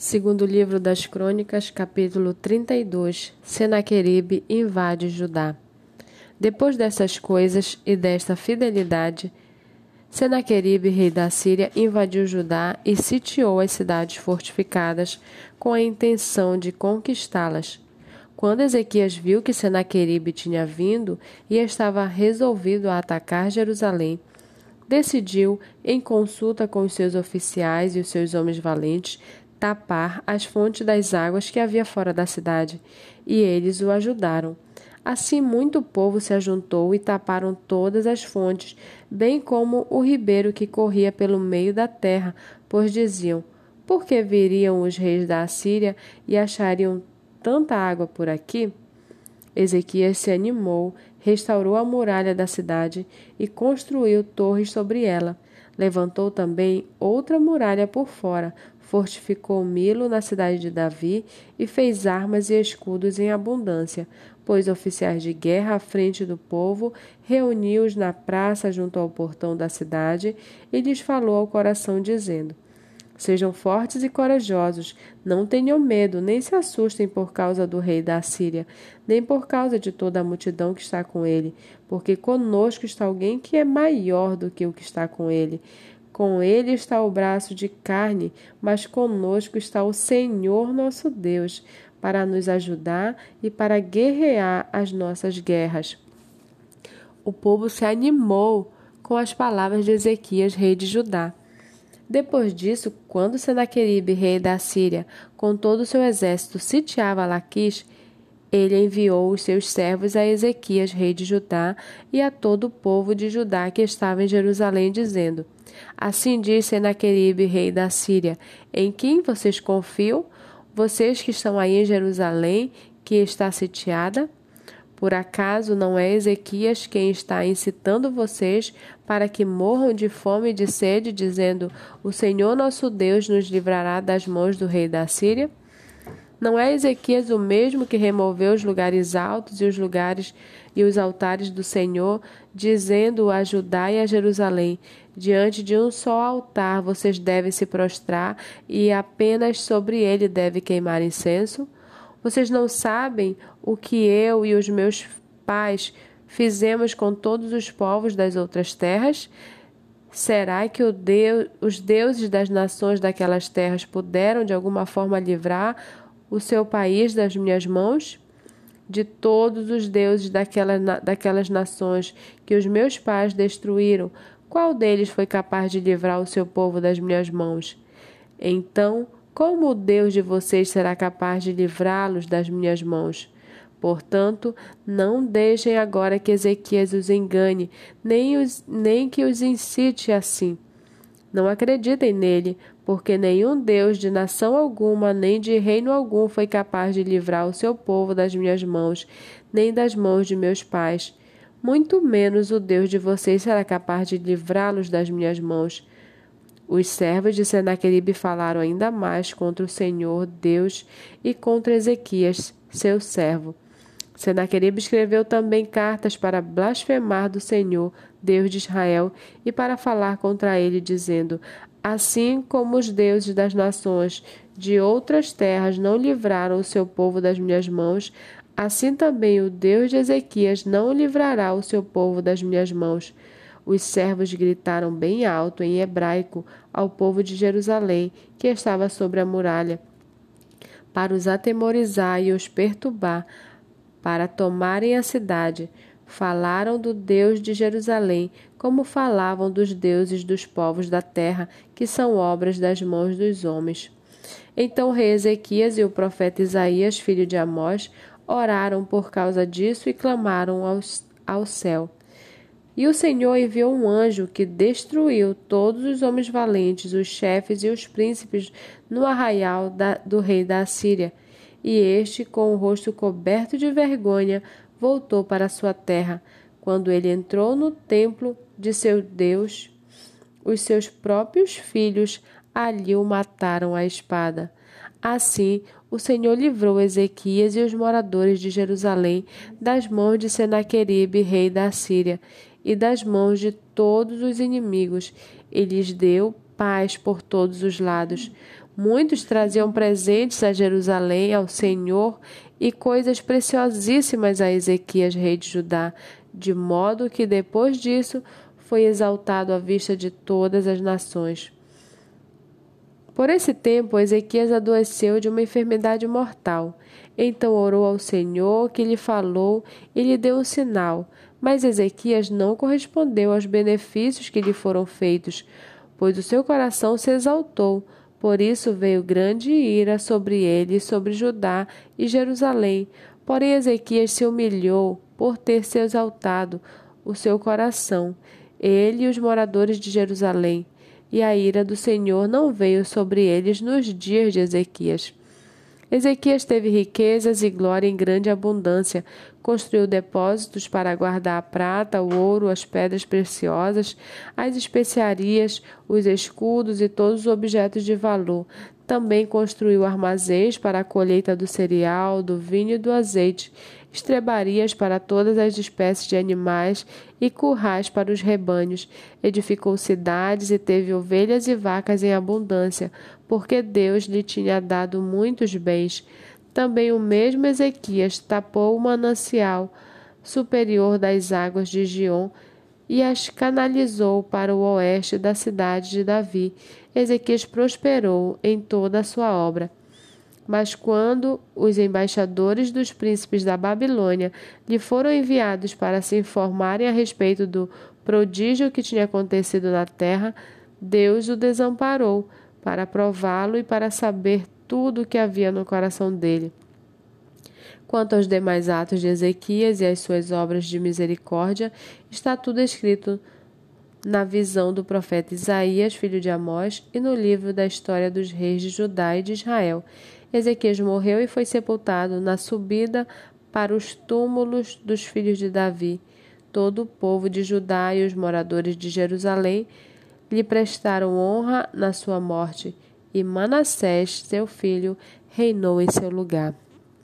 Segundo livro das Crônicas, capítulo 32, Senaqueribe invade Judá. Depois dessas coisas e desta fidelidade, Senaqueribe, rei da Síria, invadiu Judá e sitiou as cidades fortificadas com a intenção de conquistá-las. Quando Ezequias viu que Senaqueribe tinha vindo e estava resolvido a atacar Jerusalém, decidiu, em consulta com os seus oficiais e os seus homens valentes, tapar as fontes das águas que havia fora da cidade, e eles o ajudaram. Assim muito povo se ajuntou e taparam todas as fontes, bem como o ribeiro que corria pelo meio da terra, pois diziam: Por que viriam os reis da Assíria e achariam tanta água por aqui? Ezequias se animou, restaurou a muralha da cidade e construiu torres sobre ela. Levantou também outra muralha por fora, fortificou Milo na cidade de Davi e fez armas e escudos em abundância. Pôs oficiais de guerra à frente do povo, reuniu-os na praça junto ao portão da cidade e lhes falou ao coração, dizendo: Sejam fortes e corajosos, não tenham medo, nem se assustem por causa do rei da Síria, nem por causa de toda a multidão que está com ele, porque conosco está alguém que é maior do que o que está com ele. Com ele está o braço de carne, mas conosco está o Senhor nosso Deus, para nos ajudar e para guerrear as nossas guerras. O povo se animou com as palavras de Ezequias, rei de Judá. Depois disso, quando Senaqueribe, rei da Síria, com todo o seu exército, sitiava Laquis, ele enviou os seus servos a Ezequias, rei de Judá, e a todo o povo de Judá que estava em Jerusalém, dizendo: Assim diz Senaqueribe, rei da Síria: Em quem vocês confiam? Vocês que estão aí em Jerusalém, que está sitiada? Por acaso não é Ezequias quem está incitando vocês para que morram de fome e de sede, dizendo: O Senhor nosso Deus nos livrará das mãos do rei da Síria? Não é Ezequias o mesmo que removeu os lugares altos e os lugares e os altares do Senhor, dizendo a Judá e a Jerusalém: Diante de um só altar vocês devem se prostrar e apenas sobre ele deve queimar incenso? Vocês não sabem o que eu e os meus pais fizemos com todos os povos das outras terras? Será que Deus, os deuses das nações daquelas terras puderam de alguma forma livrar o seu país das minhas mãos? De todos os deuses daquela, daquelas nações que os meus pais destruíram, qual deles foi capaz de livrar o seu povo das minhas mãos? Então, como o Deus de vocês será capaz de livrá-los das minhas mãos? Portanto, não deixem agora que Ezequias os engane, nem, os, nem que os incite assim. Não acreditem nele, porque nenhum Deus de nação alguma, nem de reino algum foi capaz de livrar o seu povo das minhas mãos, nem das mãos de meus pais. Muito menos o Deus de vocês será capaz de livrá-los das minhas mãos. Os servos de Senaqueribe falaram ainda mais contra o Senhor Deus e contra Ezequias, seu servo. Senaqueribe escreveu também cartas para blasfemar do Senhor, Deus de Israel, e para falar contra ele, dizendo: Assim como os deuses das nações de outras terras não livraram o seu povo das minhas mãos, assim também o Deus de Ezequias não livrará o seu povo das minhas mãos. Os servos gritaram bem alto em hebraico ao povo de Jerusalém, que estava sobre a muralha, para os atemorizar e os perturbar, para tomarem a cidade. Falaram do Deus de Jerusalém, como falavam dos deuses dos povos da terra, que são obras das mãos dos homens. Então o rei Ezequias e o profeta Isaías, filho de Amós, oraram por causa disso e clamaram ao, ao céu. E o Senhor enviou um anjo que destruiu todos os homens valentes, os chefes e os príncipes no arraial da, do rei da Assíria. E este, com o rosto coberto de vergonha, voltou para sua terra. Quando ele entrou no templo de seu Deus, os seus próprios filhos ali o mataram à espada. Assim, o Senhor livrou Ezequias e os moradores de Jerusalém das mãos de Senaqueribe, rei da Síria, e das mãos de todos os inimigos, e lhes deu paz por todos os lados. Muitos traziam presentes a Jerusalém, ao Senhor, e coisas preciosíssimas a Ezequias, rei de Judá, de modo que depois disso foi exaltado à vista de todas as nações. Por esse tempo, Ezequias adoeceu de uma enfermidade mortal. Então orou ao Senhor, que lhe falou e lhe deu um sinal. Mas Ezequias não correspondeu aos benefícios que lhe foram feitos, pois o seu coração se exaltou. Por isso veio grande ira sobre ele e sobre Judá e Jerusalém. Porém, Ezequias se humilhou por ter se exaltado o seu coração, ele e os moradores de Jerusalém e a ira do Senhor não veio sobre eles nos dias de Ezequias. Ezequias teve riquezas e glória em grande abundância, construiu depósitos para guardar a prata, o ouro, as pedras preciosas, as especiarias, os escudos e todos os objetos de valor. Também construiu armazéns para a colheita do cereal, do vinho e do azeite estrebarias para todas as espécies de animais e currais para os rebanhos. Edificou cidades e teve ovelhas e vacas em abundância, porque Deus lhe tinha dado muitos bens. Também o mesmo Ezequias tapou o manancial superior das águas de Gion e as canalizou para o oeste da cidade de Davi. Ezequias prosperou em toda a sua obra. Mas quando os embaixadores dos príncipes da Babilônia lhe foram enviados para se informarem a respeito do prodígio que tinha acontecido na terra, Deus o desamparou para prová-lo e para saber tudo o que havia no coração dele. Quanto aos demais atos de Ezequias e às suas obras de misericórdia, está tudo escrito na visão do profeta Isaías, filho de Amós, e no livro da história dos reis de Judá e de Israel. Ezequias morreu e foi sepultado na subida para os túmulos dos filhos de Davi. Todo o povo de Judá e os moradores de Jerusalém lhe prestaram honra na sua morte, e Manassés, seu filho, reinou em seu lugar.